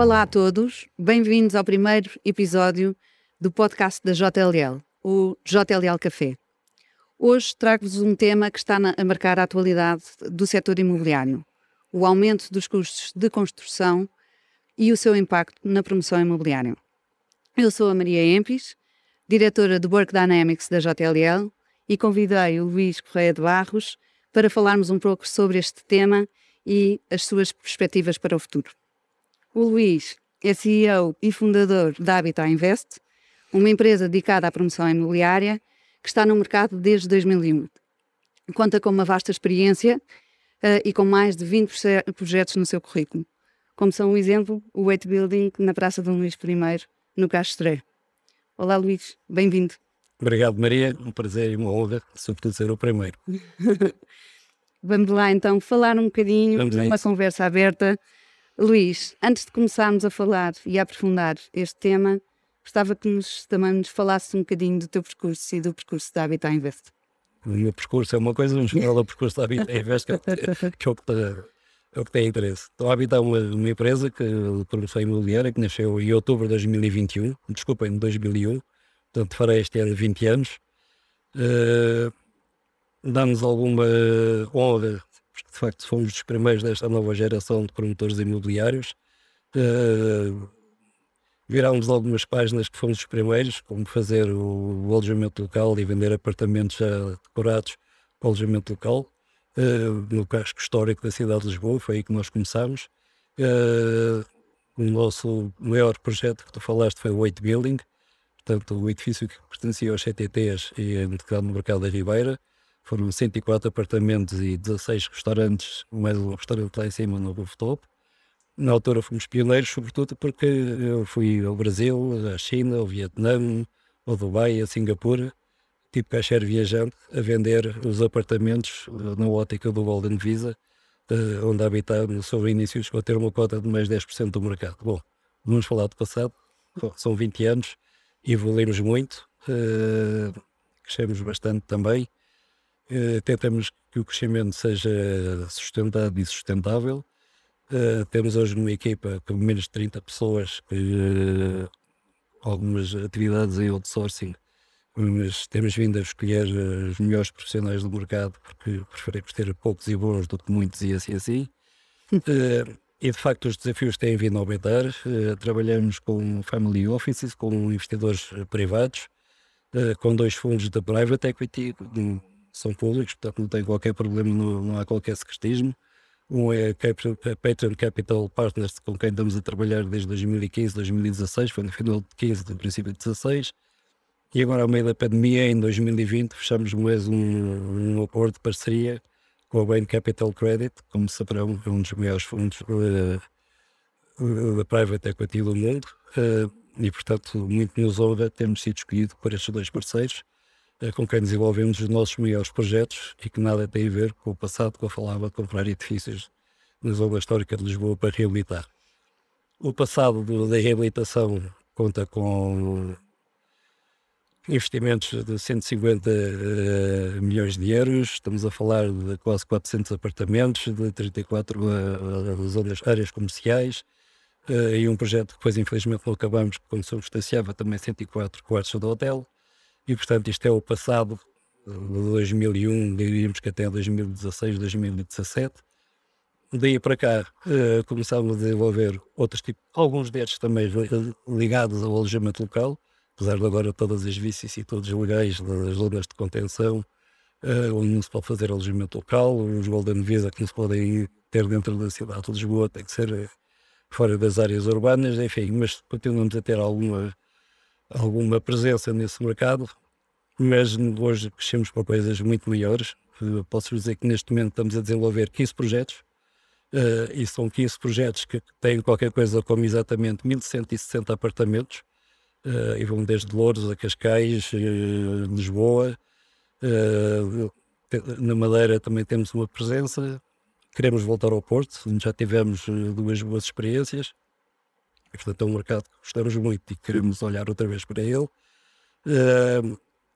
Olá a todos, bem-vindos ao primeiro episódio do podcast da JLL, o JLL Café. Hoje trago-vos um tema que está a marcar a atualidade do setor imobiliário: o aumento dos custos de construção e o seu impacto na promoção imobiliária. Eu sou a Maria Empis, diretora do Work Dynamics da JLL, e convidei o Luís Correia de Barros para falarmos um pouco sobre este tema e as suas perspectivas para o futuro. O Luís é CEO e fundador da Habitat Invest, uma empresa dedicada à promoção imobiliária que está no mercado desde 2001. Conta com uma vasta experiência uh, e com mais de 20 projetos no seu currículo, como são o exemplo o Weight Building na Praça Dom Luís I, no Castro Olá Luís, bem-vindo. Obrigado Maria, um prazer e uma honra, sobretudo ser o primeiro. Vamos lá então falar um bocadinho, uma conversa aberta Luís, antes de começarmos a falar e a aprofundar este tema, gostava que nos, também nos falasse um bocadinho do teu percurso e do percurso da Habitat Invest. O meu percurso é uma coisa, mas fala o percurso da Habitat Invest, que, é, que, é o que, é o que tem interesse. Então, a Habitat é uma, uma empresa que, produção imobiliária que nasceu em outubro de 2021, desculpa, em 2001, portanto farei este ano 20 anos. Uh, Dá-nos alguma honra de facto fomos os primeiros desta nova geração de promotores imobiliários. Uh, virámos algumas páginas que fomos os primeiros, como fazer o, o alojamento local e vender apartamentos já decorados para o alojamento local, uh, no casco histórico da cidade de Lisboa, foi aí que nós começámos. Uh, o nosso maior projeto que tu falaste foi o Weight Building, portanto o edifício que pertencia aos CTTs e é no mercado da Ribeira. Foram 104 apartamentos e 16 restaurantes, mais um restaurante lá em cima no rooftop. Na altura fomos pioneiros, sobretudo porque eu fui ao Brasil, à China, ao Vietnã, ao Dubai, a Singapura, tipo caixeiro viajante, a vender os apartamentos na ótica do Golden Visa, onde habitar no seu início chegou a ter uma cota de mais 10% do mercado. Bom, vamos falar do passado, são 20 anos, evoluímos muito, uh, crescemos bastante também, Uh, tentamos que o crescimento seja sustentado e sustentável. Uh, temos hoje uma equipa com menos de 30 pessoas, uh, algumas atividades em outsourcing, mas temos vindo a escolher os melhores profissionais do mercado porque preferimos ter poucos e bons do que muitos e assim assim. e de facto os desafios têm vindo a aumentar. trabalhamos com family offices, com investidores privados, com dois fundos de private equity, são públicos, portanto não tem qualquer problema, não, não há qualquer secretismo. Um é a Patreon Capital Partners, com quem estamos a trabalhar desde 2015, 2016, foi no final de 15, no princípio de 16. E agora, ao meio da pandemia, em 2020, fechamos mais um, um acordo de parceria com a Bain Capital Credit, como saberão, é um dos maiores fundos da private equity do mundo. Uh, e, portanto, muito nos honra termos sido escolhido por estes dois parceiros com quem desenvolvemos os nossos maiores projetos e que nada tem a ver com o passado, que eu falava de comprar edifícios na zona histórica de Lisboa para reabilitar. O passado da reabilitação conta com investimentos de 150 uh, eh, milhões de euros, estamos a falar de quase 400 apartamentos, de 34 uh, zonas, áreas comerciais, uh, e um projeto que depois infelizmente não acabamos, porque quando substanciava também 104 quartos de hotel, e, portanto, isto é o passado de 2001, diríamos que até 2016, 2017. Daí para cá uh, começámos a desenvolver outros tipos, alguns destes também ligados ao alojamento local, apesar de agora todas as vicissitudes legais das zonas de contenção, uh, onde não se pode fazer alojamento local, os Golden Visa que não se podem ter dentro da cidade de Lisboa, tem que ser eh, fora das áreas urbanas, enfim, mas continuamos a ter alguma alguma presença nesse mercado, mas hoje crescemos para coisas muito maiores. Posso dizer que neste momento estamos a desenvolver 15 projetos, uh, e são 15 projetos que têm qualquer coisa como exatamente 1160 apartamentos, uh, e vão desde Louros a Cascais, uh, Lisboa. na Madeira também temos uma presença. Queremos voltar ao Porto, já tivemos duas boas experiências. E, portanto, é um mercado que gostamos muito e queremos olhar outra vez para ele.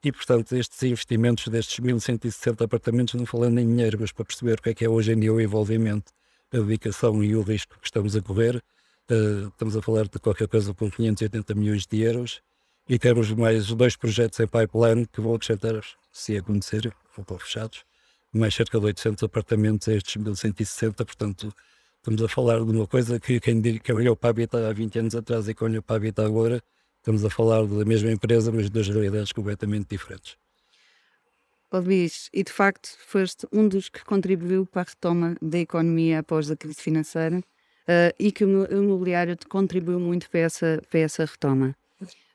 E, portanto, estes investimentos destes 1160 apartamentos, não falando em dinheiro, mas para perceber o que é que é hoje em dia o envolvimento, a dedicação e o risco que estamos a correr, Uh, estamos a falar de qualquer coisa com 580 milhões de euros e temos mais dois projetos em pipeline que vão acrescentar, se acontecer, vão estar fechados, mais cerca de 800 apartamentos a estes 1160, portanto estamos a falar de uma coisa que quem, que olhou para a Habitat há 20 anos atrás e que olhou para a Habitat agora, estamos a falar da mesma empresa, mas de duas realidades completamente diferentes. Oh, Luís, e de facto foste um dos que contribuiu para a retoma da economia após a crise financeira uh, e que o imobiliário contribuiu muito para essa, para essa retoma.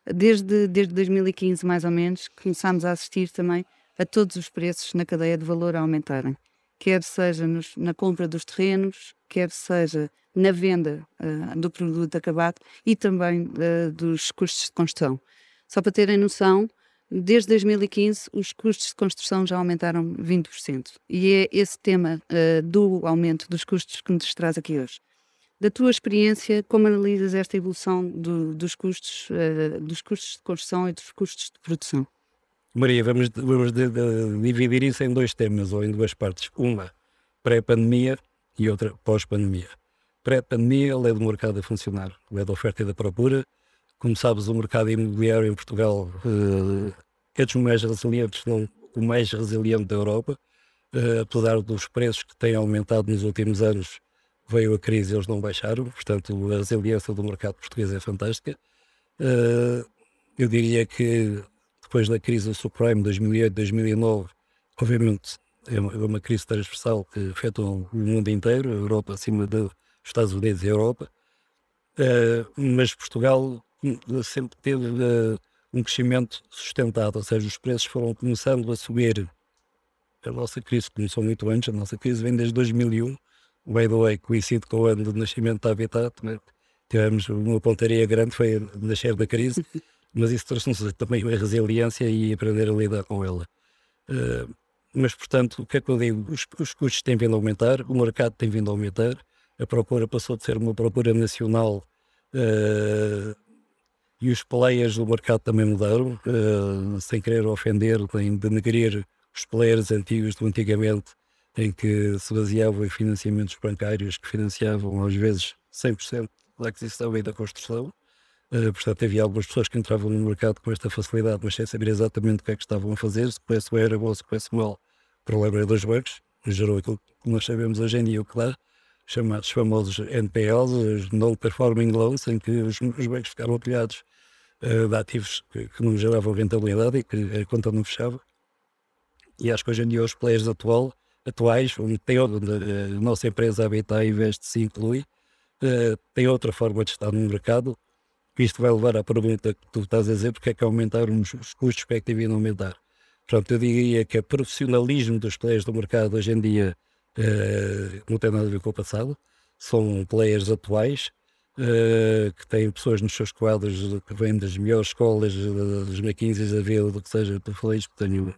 Desde, desde 2015, mais ou menos, começámos a assistir também a todos os preços na cadeia de valor a aumentarem, quer seja nos, na compra dos terrenos, quer seja na venda uh, do produto acabado e também uh, dos custos de construção. Só para terem noção, desde 2015 os custos de construção já aumentaram 20%. E é esse tema uh, do aumento dos custos que nos traz aqui hoje. Da tua experiência, como analisas esta evolução do, dos, custos, dos custos de construção e dos custos de produção? Maria, vamos, vamos de, de, dividir isso em dois temas ou em duas partes. Uma pré-pandemia e outra pós-pandemia. Pré-pandemia, a lei do mercado a funcionar, a lei da oferta e da procura. Como sabes, o mercado imobiliário em Portugal uh, é dos mais resilientes, não o mais resiliente da Europa. Uh, apesar dos preços que têm aumentado nos últimos anos, veio a crise e eles não baixaram. Portanto, a resiliência do mercado português é fantástica. Uh, eu diria que depois da crise subprime 2008, 2009, obviamente é uma, é uma crise transversal que afetou o mundo inteiro, a Europa acima dos Estados Unidos e a Europa, uh, mas Portugal sempre teve uh, um crescimento sustentado, ou seja, os preços foram começando a subir. A nossa crise começou muito antes, a nossa crise vem desde 2001, by the way, coincide com o ano do nascimento da Habitat, tivemos uma pontaria grande, foi nascer da crise, mas isso trouxe-nos também a resiliência e aprender a lidar com ela. Uh, mas, portanto, o que é que eu digo? Os, os, custos têm vindo a aumentar, o mercado tem vindo a aumentar, a procura passou de ser uma procura nacional uh, e os players do mercado também mudaram, uh, sem querer ofender, sem denegrir os players antigos do antigamente, em que se baseavam em financiamentos bancários que financiavam às vezes 100% da aquisição e da construção. Uh, portanto, havia algumas pessoas que entravam no mercado com esta facilidade, mas sem saber exatamente o que é que estavam a fazer, se preço era bom, se preço mal. O problema dos bancos, gerou aquilo que nós sabemos hoje em dia, o dá, chamados famosos NPLs, os Non-Performing Loans, em que os, os bancos ficaram apelhados uh, de ativos que, que, não geravam rentabilidade e que a conta não fechava. E acho que hoje em dia os players atual, atuais, onde tem onde a nossa empresa Habitat Investe se inclui, uh, tem outra forma de estar no mercado, isto vai levar à pergunta que tu estás a dizer, porque é que aumentaram os, os custos, porque é que deviam aumentar. Portanto, eu diria que o profissionalismo dos players do mercado hoje em dia uh, não tem nada a ver com o passado, são players atuais, uh, que têm pessoas nos seus quadros que vêm das melhores escolas, dos McKinsey da vida, do que seja, estou feliz que tenho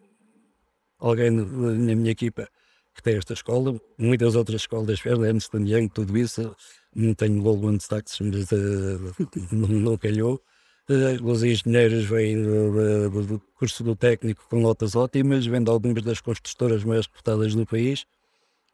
alguém na minha equipa que tem esta escola, muitas outras escolas, Fairlands, Young, tudo isso, não tenho Goldman Sachs, mas uh, não, calhou. Uh, os engenheiros vêm do, do, curso do técnico com notas ótimas, de algumas das construtoras mais reputadas do país.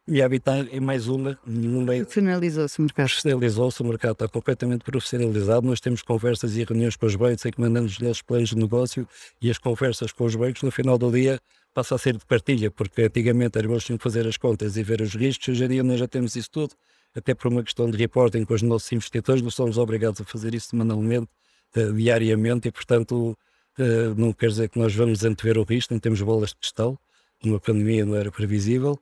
E a Habitat é mais uma. Profissionalizou-se o mercado. Profissionalizou-se o mercado, está completamente profissionalizado. Nós temos conversas e reuniões com os bancos em que mandamos lhes planos de negócio e as conversas com os bancos no final do dia passa a ser de partilha, porque antigamente era eles tinham que fazer as contas e ver os riscos, hoje em dia nós já temos isso tudo até por uma questão de reporting com os nossos investidores, nós somos obrigados a fazer isso semanalmente, uh, diariamente, e portanto uh, não quer dizer que nós vamos antever o risco, não temos bolas de cristal, uma pandemia não era previsível,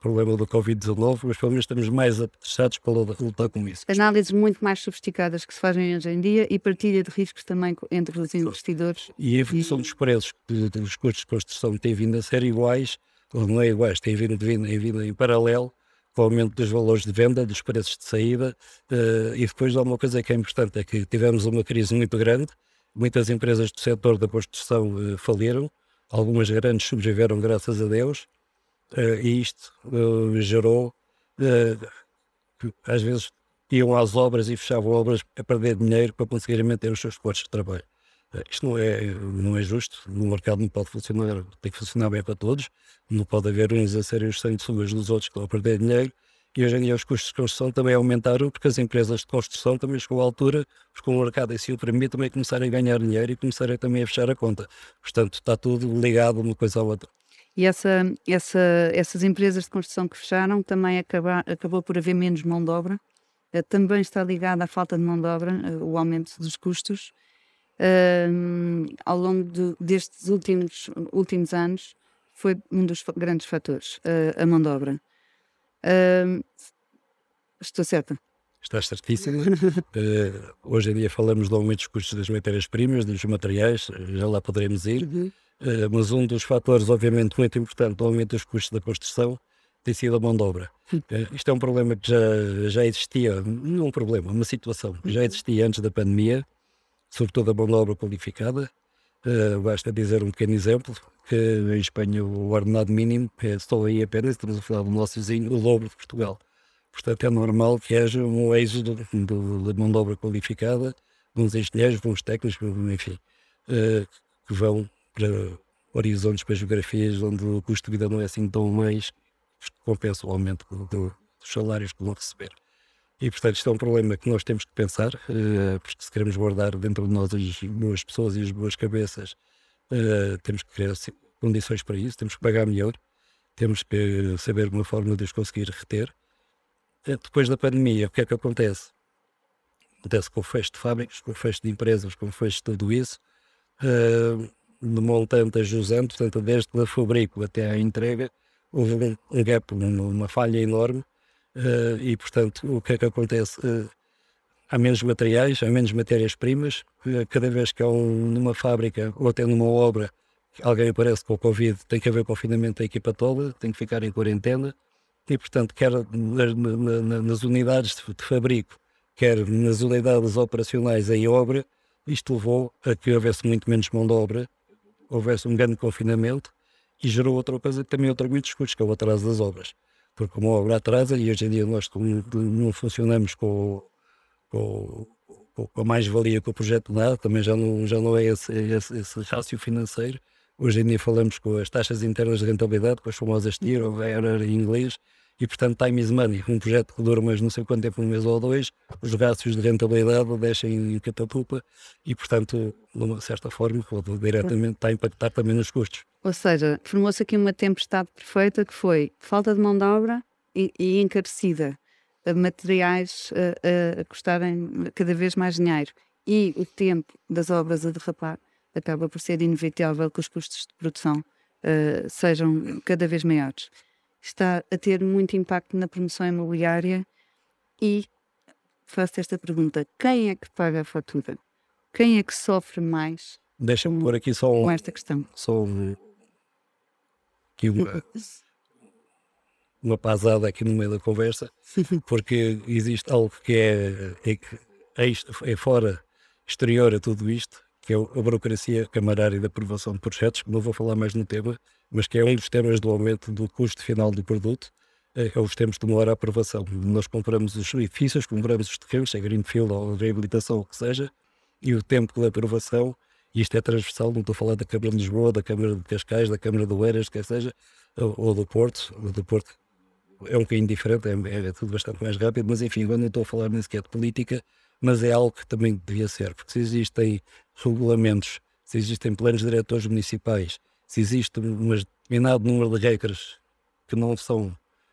problema do Covid-19, mas pelo menos estamos mais apetrechados para lutar com isso. Análises muito mais sofisticadas que se fazem hoje em dia e partilha de riscos também entre os investidores. E a evolução e... dos preços, dos custos de construção têm vindo a ser iguais, ou não é iguais, têm vindo, vindo, vindo em paralelo com o aumento dos valores de venda, dos preços de saída, uh, e depois há uma coisa que é importante, é que tivemos uma crise muito grande, muitas empresas do setor da construção uh, faliram, algumas grandes sobreviveram graças a Deus, e isto gerou, que às vezes iam às obras e fechavam obras a perder dinheiro para conseguirem manter os seus postos de trabalho. Isto não é, não é justo, no mercado não pode funcionar, tem que funcionar bem para todos, não pode haver uns a serem os sanguessugas dos outros que estão a perder dinheiro E hoje em dia os custos de construção também aumentaram porque as empresas de construção também chegou à altura, porque o mercado em si o permite também começarem a ganhar dinheiro e começarem também a fechar a conta. Portanto, está tudo ligado uma coisa à outra. E essa, essa, essas empresas de construção que fecharam também acaba, acabou por haver menos mão de obra. Uh, também está ligada à falta de mão de obra, uh, o aumento dos custos. Uh, ao longo de, destes últimos, últimos anos, foi um dos grandes fatores, a mão de obra. estou certa? Estás certíssimo. uh, hoje em dia falamos do aumento dos custos das matérias-primas, dos materiais, já lá poderemos ir. Uhum. Uh, mas um dos fatores, obviamente, muito importante do aumento dos custos da construção tem sido a mão de obra. Uh, isto é um problema que já, já existia, não um problema, uma situação que já existia antes da pandemia, sobretudo a mão de obra qualificada. Uh, basta dizer um pequeno exemplo, que em Espanha o ordenado mínimo é só aí apenas, estamos a falar do nosso vizinho, o dobro de Portugal. Portanto, é normal que haja um êxodo de mão de obra qualificada, uns engenheiros, uns técnicos, enfim, uh, que vão para horizontes, para geografias onde o custo de vida não é assim tão mais compensa o aumento do, do, dos salários que vão receber. E, portanto, isto é um problema que nós temos que pensar, uh, porque se queremos guardar dentro de nós as boas pessoas e as boas cabeças, uh, temos que criar assim, condições para isso, temos que pagar melhor, temos que saber uma forma de os conseguir reter. Uh, depois da pandemia, o que é que acontece? Acontece com o fecho de fábricas, com o fecho de empresas, com o fecho de tudo isso, de montante a jusante, portanto, desde o fabrico até à entrega, houve um gap, uma falha enorme Uh, e, portanto, o que é que acontece? Uh, há menos materiais, há menos matérias-primas. Uh, cada vez que há um, numa fábrica ou até numa obra alguém aparece com o Covid, tem que haver confinamento da equipa toda, tem que ficar em quarentena. E, portanto, quer nas, nas unidades de, de fabrico, quer nas unidades operacionais em obra, isto levou a que houvesse muito menos mão de obra, houvesse um grande confinamento e gerou outra coisa que também outra muitos custos, que é o atraso das obras porque uma obra atrasa e hoje em dia nós não funcionamos com, com, com a mais-valia que o projeto dá, também já não, já não é esse, esse, esse rácio financeiro. Hoje em dia falamos com as taxas internas de rentabilidade, com as famosas TIR ou VER em inglês, e portanto time is money. Um projeto que dura mais não sei quanto tempo, um mês ou dois, os rácios de rentabilidade deixem em catapulta e portanto, de uma certa forma, diretamente está a impactar também nos custos. Ou seja, formou-se aqui uma tempestade perfeita que foi falta de mão de obra e, e encarecida, materiais a, a, custarem cada vez mais dinheiro e o tempo das obras a derrapar, acaba por ser inevitável que os custos de produção uh, sejam cada vez maiores. Está a ter muito impacto na promoção imobiliária e faço esta pergunta: quem é que paga a fatura? Quem é que sofre mais Deixa-me pôr aqui só com esta questão? Só aqui uma, uma pasada aqui no meio da conversa, porque existe algo que é, é, é, é fora, exterior a tudo isto, que é a burocracia camarária da aprovação de projetos, não vou falar mais no tema, mas que é um dos temas do aumento do custo final do produto, é, é os tempos de demora a aprovação. Nós compramos os edifícios, compramos os terrenos, seja greenfield ou reabilitação, ou o que seja, e o tempo de aprovação e isto é transversal, não estou a falar da Câmara de Lisboa, da Câmara de Cascais, da Câmara de Oeiras, quer seja, ou, do Porto, ou do Porto é um bocadinho diferente, é, é, tudo bastante mais rápido, mas enfim, não estou a falar nem sequer de política, mas é algo que também devia ser, porque se existem regulamentos, se existem planos diretores municipais, se existe um determinado número de regras que não são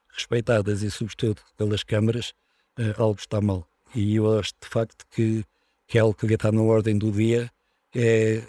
respeitadas e sobretudo pelas câmaras, uh, algo está mal. E eu acho de facto que, que é algo que devia estar na ordem do dia é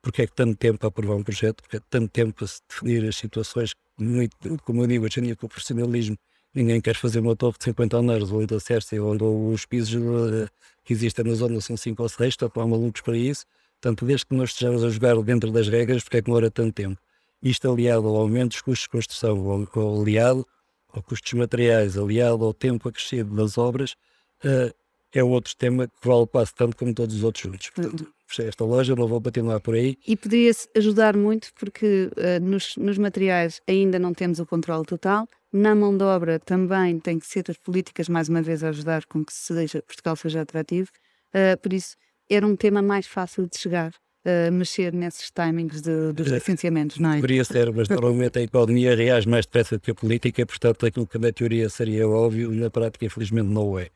porque é que tanto tempo a aprovar um projeto, porque é tanto tempo a se definir as situações, muito, como eu digo, hoje em com o profissionalismo, ninguém quer fazer uma torre de 50 andares, ou da Sércia, onde os pisos uh, que existem na zona são 5 ou 6, estão malucos para isso. Portanto, desde que nós estejamos a jogar dentro das regras, porque é que demora tanto tempo? Isto aliado ao aumento dos custos de construção, ou, aliado ao custos materiais, aliado ao tempo acrescido das obras, uh, é outro tema que vale quase tanto como todos os outros juntos. Portanto, fechei esta loja, não vou continuar por aí. E poderia-se ajudar muito porque uh, nos, nos, materiais ainda não temos o controle total. Na mão de obra também tem que ser as políticas, mais uma vez, a ajudar com que seja, Portugal seja atrativo. Uh, por isso, era um tema mais fácil de chegar uh, mexer nesses timings de, dos licenciamentos, não é? Poderia ser, mas normalmente a economia reage mais depressa do que a política, portanto aquilo que na teoria seria óbvio, na prática infelizmente não é.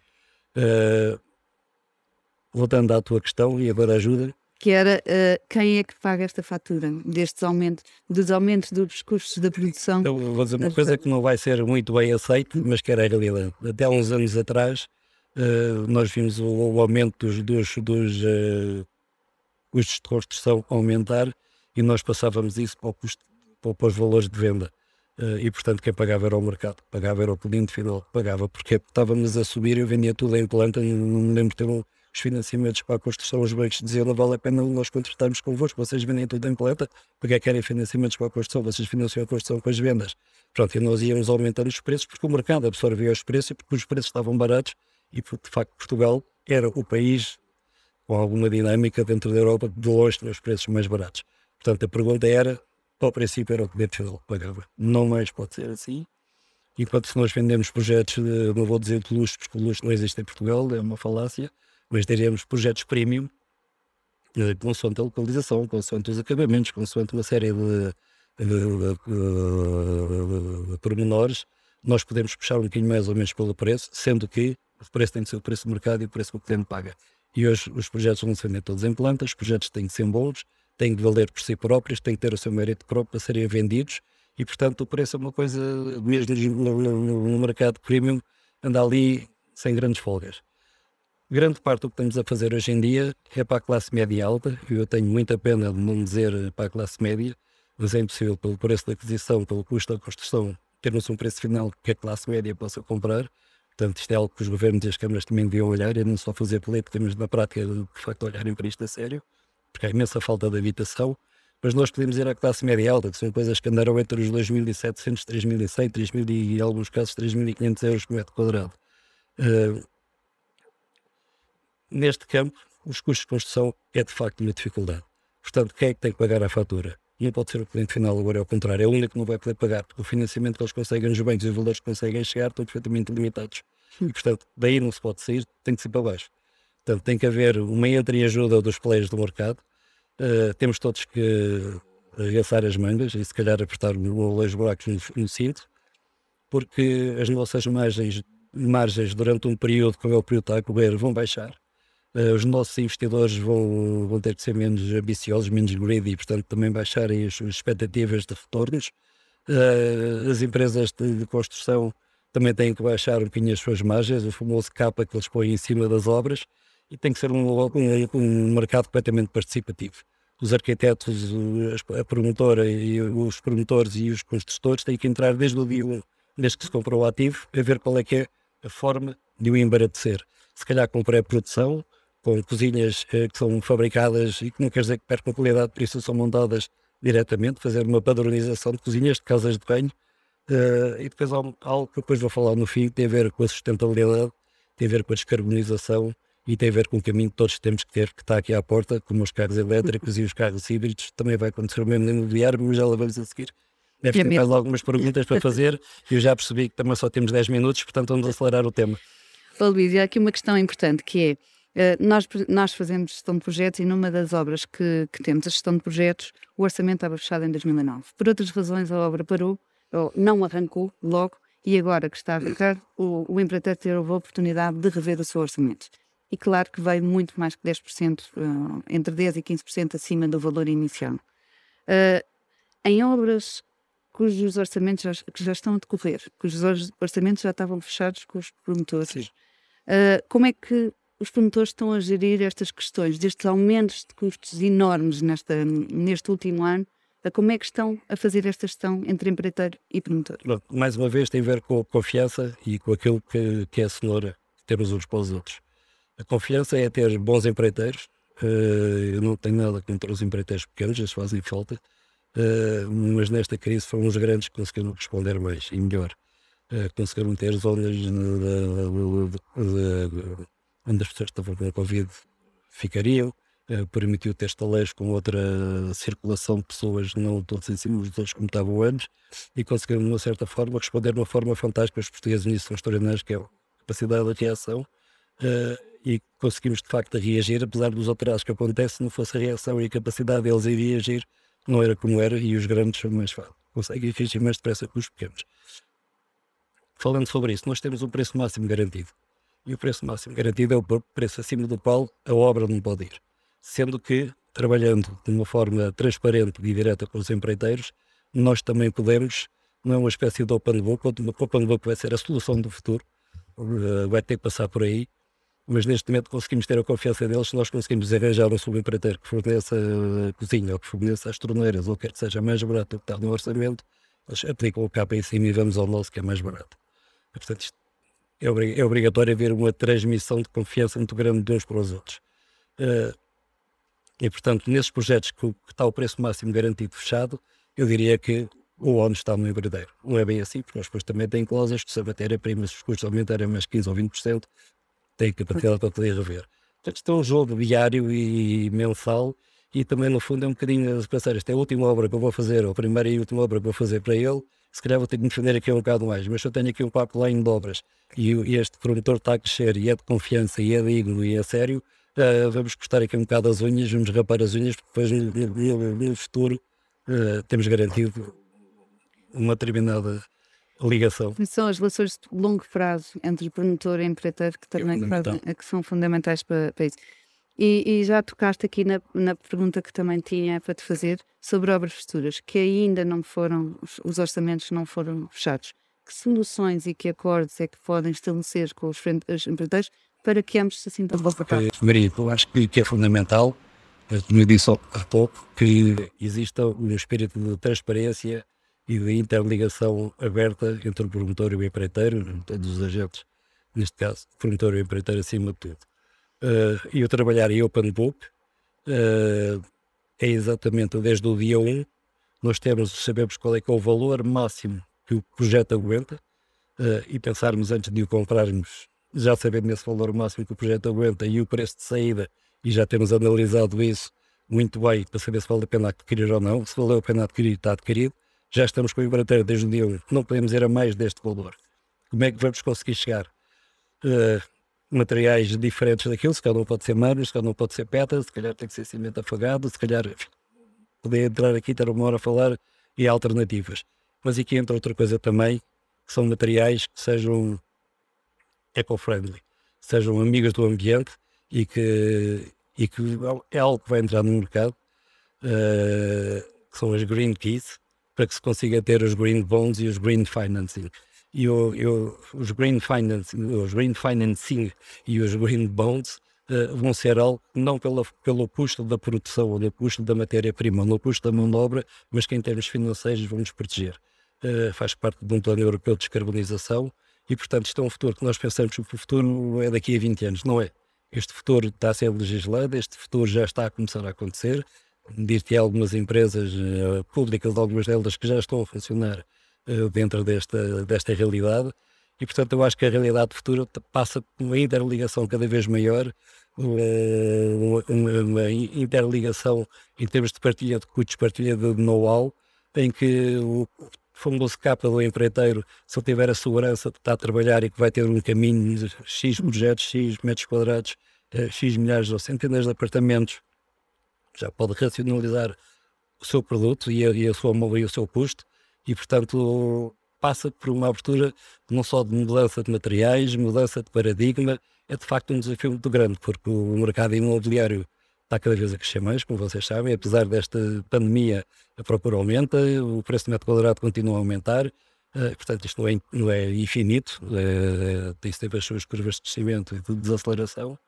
Uh, voltando à tua questão, e agora ajuda. Que era uh, quem é que paga esta fatura destes aumentos, dos aumentos dos custos da produção? Então, vou dizer uma coisa que não vai ser muito bem aceita, mas que era a realidade. Até há uns anos atrás, uh, nós vimos o, o, aumento dos, dos, dos uh, custos de construção aumentar e nós passávamos isso para, custo, para, para os valores de venda. Uh, e portanto quem pagava era o mercado, pagava era o cliente final, pagava porque estávamos a subir, eu vendia tudo em planta, não me lembro ter um, os financiamentos para a construção, os bancos diziam não vale a pena nós contratarmos convosco, vocês vendem tudo em planta, porque é que querem financiamentos para a construção, vocês financiam a construção com as vendas. Pronto, e nós íamos aumentar os preços porque o mercado absorvia os preços e porque os preços estavam baratos e de facto Portugal era o país com alguma dinâmica dentro da Europa de longe os preços mais baratos. Portanto, a pergunta era, ao princípio era o que deve pagava. Não mais pode ser assim. Enquanto se nós vendemos projetos, não vou dizer de luxo, porque o luxo não existe em Portugal, é uma falácia, mas teremos projetos premium, eh, consoante a localização, consoante os acabamentos, consoante uma série de, de, de, de pormenores, nós podemos puxar um bocadinho mais ou menos pelo preço, sendo que o preço tem de ser o preço do mercado e o preço que o cliente paga. E hoje os projetos vão se todos em plantas, os projetos têm que ser bons, têm de valer por si próprios, têm que ter o seu mérito próprio para serem vendidos e, portanto, o preço é uma coisa, mesmo no, no, no mercado premium, anda ali sem grandes folgas. Grande parte do que estamos a fazer hoje em dia é para a classe média alta. Eu tenho muita pena de não dizer para a classe média, mas é impossível pelo preço da aquisição, pelo custo da construção, termos um preço final que a classe média possa comprar. Portanto, isto é algo que os governos e as câmaras também deviam olhar e não só fazer política, mas na prática, de facto, olharem para isto a sério, porque há imensa falta de habitação. Mas nós podemos ir à classe média alta, que são coisas que andaram entre os 2.700, 3.100, 3.000 e, em alguns casos, 3.500 euros por metro quadrado. Uh, neste campo, os custos de construção é de facto uma dificuldade. Portanto, quem é que tem que pagar a fatura? Não pode ser o cliente final, agora é o contrário, é o único que não vai poder pagar, porque o financiamento que eles conseguem nos bancos e os valores que conseguem chegar estão perfeitamente limitados. E, portanto, daí não se pode sair, tem que ser para baixo. Portanto, tem que haver uma entreajuda dos players do mercado. Uh, temos todos que arregaçar as mangas e, se calhar, apertar os buracos no, no cinto, porque as nossas margens, margens durante um período, como é o período que está a correr, vão baixar os nossos investidores vão, vão ter que ser menos ambiciosos, menos greedy e, portanto, também baixarem as, as expectativas de retornos. Uh, as empresas de, de, construção também têm que baixar um bocadinho as suas margens, o famoso capa que eles põem em cima das obras, e tem que ser um, um, um mercado completamente participativo. Os arquitetos, a promotora e os promotores e os construtores têm que entrar desde o dia 1, desde que se comprou o ativo, a ver qual é que é a forma de o embaratecer. Se calhar com pré-produção, com cozinhas eh, que são fabricadas e que não quer dizer que percam qualidade, por isso são montadas diretamente, fazer uma padronização de cozinhas, de casas de banho. Uh, e depois há algo que depois vou falar no fim, tem a ver com a sustentabilidade, tem a ver com a descarbonização e tem a ver com o caminho que todos temos que ter, que está aqui à porta, como os carros elétricos e os carros híbridos. Também vai acontecer o mesmo no imobiliário, mas já lá vamos a seguir. Deve ter mais algumas perguntas para fazer e eu já percebi que também só temos 10 minutos, portanto vamos acelerar o tema. Ô Luís, há aqui uma questão importante que é nós, nós fazemos gestão de projetos e numa das obras que, que, temos, a gestão de projetos, o orçamento estava fechado em 2009. Por outras razões, a obra parou, ou não arrancou logo, e agora que está a arrancar, o, o empreiteiro teve a oportunidade de rever o seu orçamento. E claro que veio muito mais que 10%, uh, eh, entre 10% e 15% acima do valor inicial. Uh, em obras cujos orçamentos já, que já estão a decorrer, cujos orçamentos já estavam fechados com os promotores, como é que os promotores estão a gerir estas questões, destes aumentos de custos enormes nesta, neste último ano, a como é que estão a fazer esta gestão entre empreiteiro e promotor? Mais uma vez tem a ver com a confiança e com aquilo que, que é a cenoura que temos uns para os outros. A confiança é ter bons empreiteiros, uh, eu não tenho nada contra os empreiteiros pequenos, eles fazem falta, uh, mas nesta crise foram os grandes que conseguiram responder mais e melhor. Uh, conseguiram ter zonas de, de, de, onde as pessoas estavam com Covid ficariam, eh, permitiu ter estaleiros com outra circulação de pessoas, não cima dos outros como estavam antes, e conseguiram, de uma certa forma, responder de uma forma fantástica. Os portugueses nisso são extraordinários, que é a capacidade de reação. uh, e conseguimos de facto reagir, apesar dos atrasos que acontecem, não fosse a reação e a capacidade deles em reagir, não era como era, e os grandes são mais fáceis, conseguem reagir mais depressa que os pequenos. Falando sobre isso, nós temos um preço máximo garantido. E o preço máximo garantido é o preço acima do qual a obra não pode ir. Sendo que, trabalhando de uma forma transparente e direta com os empreiteiros, nós também podemos, não é uma espécie de open book, o open book vai ser a solução do futuro, eh, vai ter que passar por aí, mas neste momento conseguimos ter a confiança deles se nós conseguimos arranjar um subempreiteiro que forneça a cozinha ou que forneça as torneiras ou quer que seja mais barato do que está no orçamento, eles aplicam o capa em cima e vamos ao nosso que é mais barato. Portanto, isto é, é obrigatório haver uma transmissão de confiança muito grande de uns para os outros. Uh, e, portanto, nesses projetos que, está o preço máximo garantido fechado, eu diria que o ONU está no empreiteiro. Não é bem assim, porque nós depois também tem cláusulas que se a matéria-prima, se os custos aumentarem mais 15 ou 20%, tem capacidade para poder rever. Portanto, isto é um jogo diário e mensal e também, no fundo, é um bocadinho de pensar, esta é a última obra que eu vou fazer, ou a primeira e última obra que vou fazer para ele, se calhar vou ter que me defender aqui um bocado mais, mas eu tenho aqui um pipeline de obras e, e este promotor está a crescer e é de confiança e é digno e é sério, uh, vamos cortar aqui um bocado as unhas, vamos rapar as unhas, porque depois no, futuro uh, temos garantido uma determinada ligação. São as relações de longo prazo entre promotor e empreiteiro que também é que são fundamentais para, para isso. E, e, já tocaste aqui na, na, pergunta que também tinha para te fazer sobre obras futuras, que ainda não foram, os orçamentos não foram fechados. Que soluções e que acordos é que podem estabelecer com os, os empreiteiros para que ambos se sintam confortáveis? Maria, eu acho que, que é fundamental, como eu disse há pouco, que exista um espírito de transparência e de interligação aberta entre o promotor e o empreiteiro, todos os agentes, neste caso, o promotor e o empreiteiro acima de tudo. Uh, eu trabalhar em Open Book uh, é exatamente desde o dia 1, nós temos, sabemos qual é que é o valor máximo que o projeto aguenta uh, e pensarmos antes de o comprarmos, já sabendo esse valor máximo que o projeto aguenta e o preço de saída, e já temos analisado isso muito bem para saber se vale a pena adquirir ou não. Se valeu a pena adquirir, está adquirido já estamos com o empreiteiro desde o dia 1, não podemos ir a mais deste valor. Como é que vamos conseguir chegar? Uh, materiais diferentes daquilo, se calhar não pode ser mármore, se calhar não pode ser pedra, se calhar tem que ser cimento afagado, se calhar poder entrar aqui, ter uma hora a falar e alternativas. Mas aqui entra outra coisa também, que são materiais que sejam eco-friendly, sejam amigos do ambiente e que, e que é algo que vai entrar no mercado, uh, que são as green keys, para que se consiga ter os green bonds e os green financing. E o, o, os, green financing, os green financing e os green bonds uh, vão ser algo não pela, pelo custo da produção ou do custo da matéria-prima, no custo da mão de obra, mas que em termos financeiros vão nos proteger. Uh, faz parte de um plano europeu de descarbonização e, portanto, isto é um futuro que nós pensamos que o futuro é daqui a 20 anos. Não é. Este futuro está a ser legislado, este futuro já está a começar a acontecer há algumas empresas uh, públicas, algumas delas que já estão a funcionar dentro desta, desta realidade. E, portanto, eu acho que a realidade futura passa por uma interligação cada vez maior, uma, uma, uma interligação em termos de partilha de custos, partilha de know-how, em que o famoso capa do empreiteiro, se ele tiver a segurança de estar a trabalhar e que vai ter um caminho X projetos, X metros quadrados, eh, X milhares ou centenas de apartamentos, já pode racionalizar o seu produto e a, e a sua e o seu custo e, portanto, passa por uma abertura não só de mudança de materiais, mudança de paradigma, é de facto um desafio muito grande, porque o mercado imobiliário está cada vez a crescer mais, como vocês sabem, apesar desta pandemia a procura aumenta, o preço do metro quadrado continua a aumentar, uh, portanto isto não é, não é infinito, uh, tem sempre as suas curvas de crescimento e de desaceleração,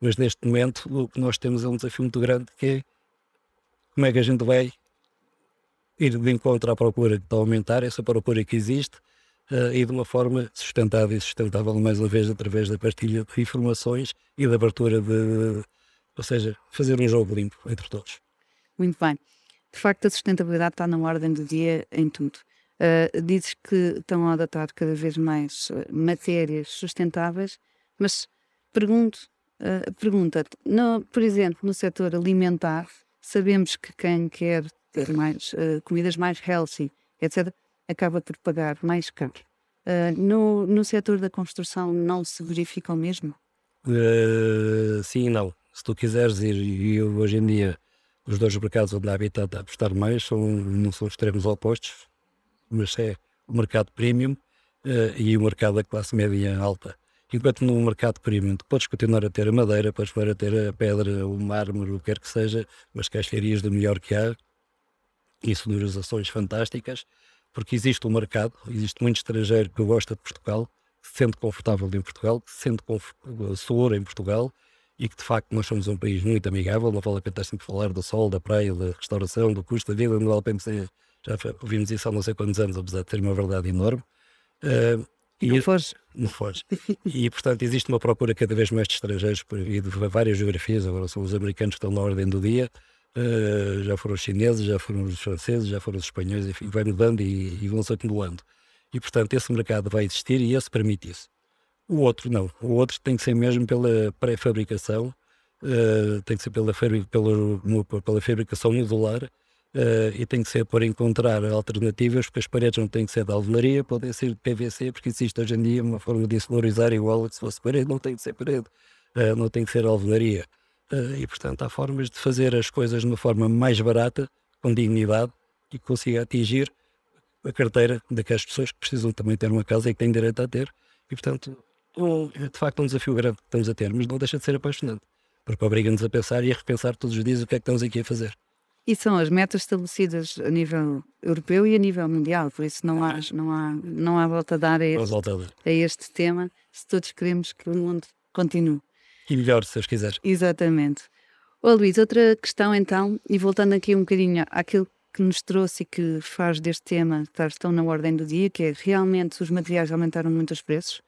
mas neste momento o que nós temos é um desafio muito grande que é como é que a gente vai ir de encontro à procura a aumentar, essa procura que existe, uh, e de uma forma sustentável e sustentável, mais uma vez, através da partilha de informações e da abertura de, ou seja, fazer um jogo limpo entre todos. Muito bem. De facto, a sustentabilidade está na ordem do dia em tudo. Uh, dizes que estão a adotar cada vez mais uh, matérias sustentáveis, mas pergunto, uh, pergunta-te, por exemplo, no setor alimentar, sabemos que quem quer ter mais uh, comidas mais healthy, etc., acaba por pagar mais caro. Uh, no, no setor da construção não se verifica o mesmo? Uh, sim e não. Se tu quiseres ir, e hoje em dia os dois mercados onde a Habitat a apostar mais são, não são extremos opostos, mas é o mercado premium e o mercado da classe média alta. Enquanto no mercado premium tu podes continuar a ter a madeira, podes continuar a ter a pedra, o mármore, o que quer que seja, mas as ferias do melhor que há e sonorizações fantásticas, porque existe um mercado, existe muito estrangeiro que gosta de Portugal, que se sente confortável em Portugal, que se sente seguro em Portugal e que de facto nós somos um país muito amigável, não vale a pena estar sempre a falar do sol, da praia, da restauração, do custo da vida, não vale a pena ser, já ouvimos isso há não sei quantos anos, apesar de ter uma verdade enorme. Uh, e não foge. Não foge. e, portanto, existe uma procura cada vez mais de estrangeiros e de várias geografias. Agora são os americanos que estão na ordem do dia, uh, já foram os chineses, já foram os franceses, já foram os espanhóis, enfim, vai mudando e, e vão-se acumulando. E, portanto, esse mercado vai existir e esse permite isso. O outro não. O outro tem que ser mesmo pela pré-fabricação, uh, tem que ser pela, pela, fabricação modular Uh, e tem que ser por encontrar alternativas, porque as paredes não têm que ser de alvenaria, podem ser de PVC, porque existe hoje em dia uma forma de insolarizar igual que se fosse parede, não tem que ser parede, uh, não tem que ser alvenaria. Uh, e portanto há formas de fazer as coisas de uma forma mais barata, com dignidade e que consiga atingir a carteira daquelas pessoas que precisam também ter uma casa e que têm direito a ter. E portanto, um, é de facto um desafio grande que estamos a ter, mas não deixa de ser apaixonante, porque obriga-nos a pensar e a repensar todos os dias o que é que estamos aqui a fazer. E são as metas estabelecidas a nível europeu e a nível mundial, por isso não há, não há, não há volta a dar a este, a este tema, se todos queremos que o mundo continue. E melhor, se os quiseres. Exatamente. Ô Luís, outra questão então, e voltando aqui um bocadinho àquilo que nos trouxe e que faz deste tema estar tão na ordem do dia, que é realmente os materiais aumentaram muito os preços.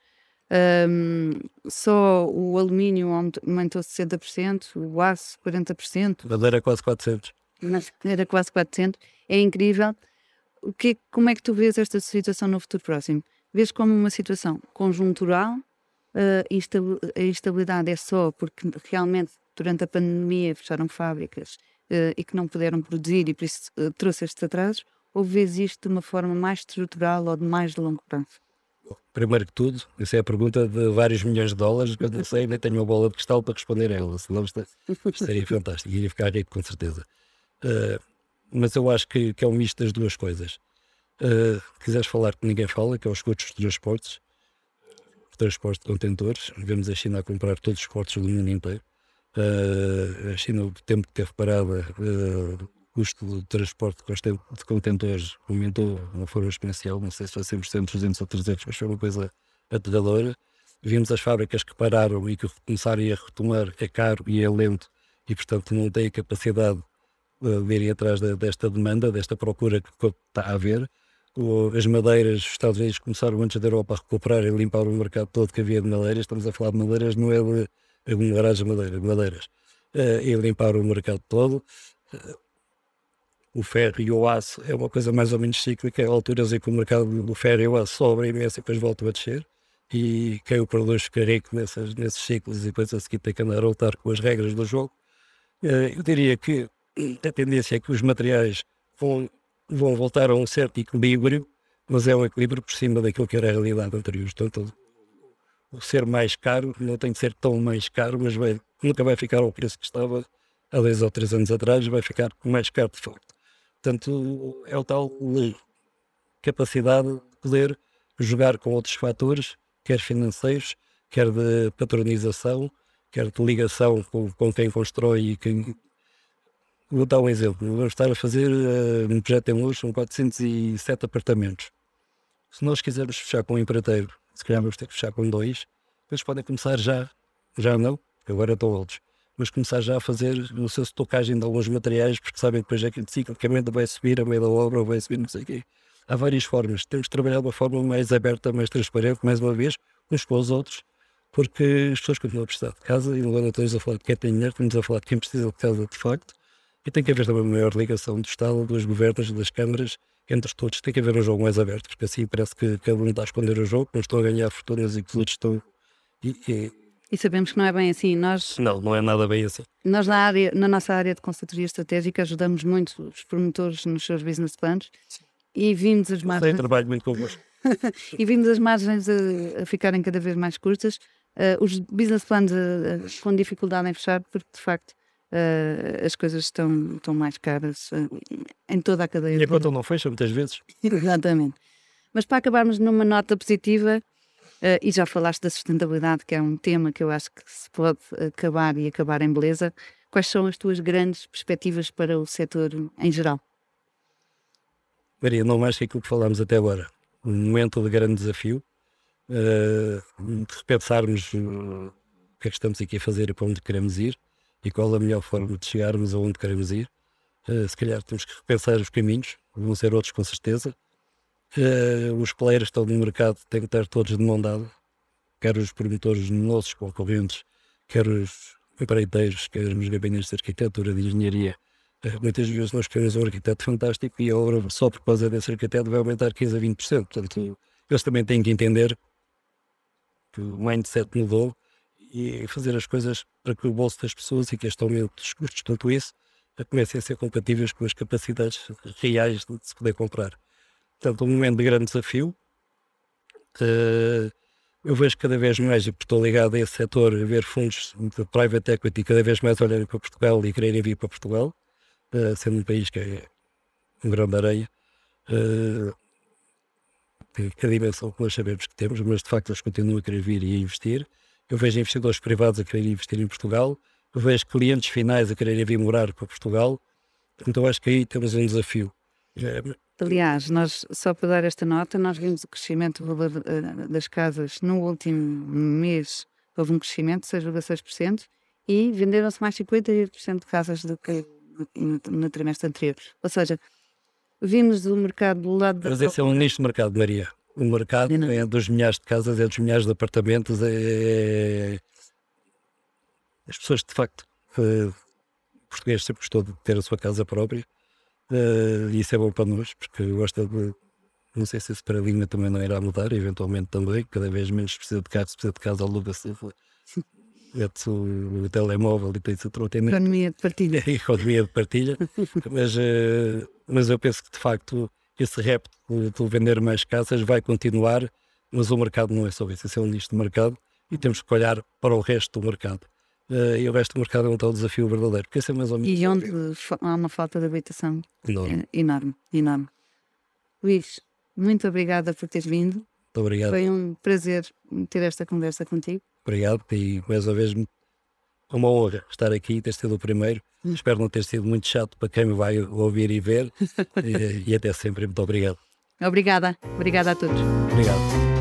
Um, só o alumínio aumentou 60%, o aço 40%. Madeira quase 400% era quase 400, é incrível. O que, como é que tu vês esta situação no futuro próximo? Vês como uma situação conjuntural? Uh, a instabilidade é só porque realmente durante a pandemia fecharam fábricas uh, e que não puderam produzir e por isso uh, trouxe estes atrasos? Ou vês isto de uma forma mais estrutural ou de mais de longo prazo? Primeiro que tudo, essa é a pergunta de vários milhões de dólares, que eu não sei, nem tenho uma bola de cristal para responder a ela, senão isto, isto seria fantástico, iria ficar rico com certeza. Uh, mas eu acho que, que, é um misto das duas coisas. Uh, quiseres falar que ninguém fala, que é os custos de transportes, transporte de contentores. Vemos a China a comprar todos os portos do mundo inteiro. Uh, a China, o tempo que teve parada, uh, o custo de transporte de contentores aumentou de uma forma exponencial. Não sei se foi 100%, 200 ou 300, mas foi uma coisa aterradora. Vimos as fábricas que pararam e que começarem a retomar é caro e é lento e, portanto, não têm capacidade atrás de, desta demanda, desta procura que está a haver. As madeiras, os Estados Unidos começaram antes da Europa a recuperar e limpar o mercado todo que havia de madeiras. Estamos a falar de madeiras, não é de aglomerados de madeiras, de madeiras. Uh, e limpar o mercado todo. Uh, o ferro e o aço é uma coisa mais ou menos cíclica. Há alturas em que o mercado do ferro e o aço sobra imenso e depois voltam a descer. E quem o produz careco nesses, nesses ciclos e depois a seguir tem que andar a lutar com as regras do jogo. Uh, eu diria que a tendência é que os materiais vão, vão voltar a um certo equilíbrio, mas é um equilíbrio por cima daquilo que era a realidade anterior. Portanto, o ser mais caro não tem que ser tão mais caro, mas vai, nunca vai ficar ao preço que estava há 10 ou 3 anos atrás, vai ficar mais caro de facto. Portanto, é o tal capacidade de poder jogar com outros fatores, quer financeiros, quer de patronização, quer de ligação com, com quem constrói e quem, Vou dar um exemplo. Vamos estar a fazer uh, um projeto em Luz, são 407 apartamentos. Se nós quisermos fechar com um empreiteiro, se calhar vamos ter que fechar com dois, eles podem começar já, já não, agora estão outros, mas começar já a fazer o seu estocagem de alguns materiais, porque sabem que depois é que ciclicamente vai subir a meio da obra, vai subir não sei o quê. Há várias formas. Temos de trabalhar de uma forma mais aberta, mais transparente, mais uma vez, uns com os outros, porque as pessoas continuam a precisar de casa e não estamos a falar de quem tem dinheiro, estamos a falar de quem precisa de casa de facto e tem que haver também uma maior ligação do Estado, dos governos, das câmaras, entre todos. Tem que haver um jogo mais aberto, porque assim parece que cada um está a esconder o jogo, não estão a ganhar fortunas e que os outros estão. E, e... e, sabemos que não é bem assim. Nós, não, não é nada bem assim. Nós, na, área, na nossa área de consultoria estratégica, ajudamos muito os promotores nos seus business plans e vimos as margens. Sei, trabalho muito convosco. e vimos as margens a, a ficarem cada vez mais curtas uh, os business plans uh, com dificuldade em fechar, porque de facto as coisas estão, estão mais caras em toda a cadeia. E a conta não fecha muitas vezes. Exatamente. Mas para acabarmos numa nota positiva, Uh, e já falaste da sustentabilidade, que é um tema que eu acho que se pode acabar e acabar em beleza. Quais são as tuas grandes perspectivas para o setor em geral? Maria, não mais que aquilo que falámos até agora. Um momento de grande desafio, uh, de repensarmos uh, o que é que estamos aqui a fazer e para onde queremos ir e qual a melhor forma de chegarmos aonde queremos ir. Uh, se calhar temos que repensar os caminhos, vão ser outros com certeza, Uh, os players estão no mercado têm que estar todos de mão dada, quer os promotores nossos concorrentes, quer os empreiteiros, quer os gabinetes de arquitetura, de engenharia. Uh, muitas vezes nós queremos um arquiteto fantástico e a obra só por causa desse arquiteto vai aumentar 15 a 20%. Portanto, eles também têm que entender que o mindset mudou e fazer as coisas para que o bolso das pessoas e que este aumento dos custos, tanto isso, comecem a ser compatíveis com as capacidades reais de se poder comprar. Portanto, um momento de grande desafio. Uh, eu vejo cada vez mais, e estou ligado a esse setor, a ver fundos de private equity cada vez mais olharem para Portugal e quererem vir para Portugal, uh, sendo um país que é um grão de areia. Uh, tem a dimensão que nós sabemos que temos, mas de facto eles continuam a querer vir e a investir. Eu vejo investidores privados a quererem investir em Portugal, eu vejo clientes finais a quererem vir morar para Portugal. Então acho que aí temos um desafio. Aliás, nós, só para dar esta nota, nós vimos o crescimento do valor uh, das casas no último mês, houve um crescimento de 6,6% e venderam-se mais 58% de casas do que no, no, trimestre anterior. Ou seja, vimos o mercado do lado da. Mas esse é um nicho de mercado, Maria. O mercado é dos milhares de casas, é dos milhares de apartamentos, é. As pessoas, de facto, uh, português sempre gostou de ter a sua casa própria Uh, e isso é bom para nós, porque gosta de. Não sei se esse paradigma também não irá mudar, eventualmente também, cada vez menos precisa de carro, se precisa de casa, aluga-se. Mete-se o, o, telemóvel e tem-se outro. Economia de partilha. Economia de partilha. mas, uh, mas eu penso que de facto esse rap de vender mais casas vai continuar, mas o mercado não é só isso, esse é um nicho de mercado e temos que olhar para o resto do mercado uh, e o resto do mercado é um tal desafio verdadeiro, porque esse é mais ou menos. E onde há uma falta de habitação enorme. É, enorme, enorme. Luís, muito obrigada por teres vindo. Muito obrigado. Foi um prazer ter esta conversa contigo. Obrigado e mais uma vez uma honra estar aqui e ter sido o primeiro. Hum. Espero não ter sido muito chato para quem me vai ouvir e ver. e, e até sempre. Muito obrigado. Obrigada. Obrigada a todos. Obrigado.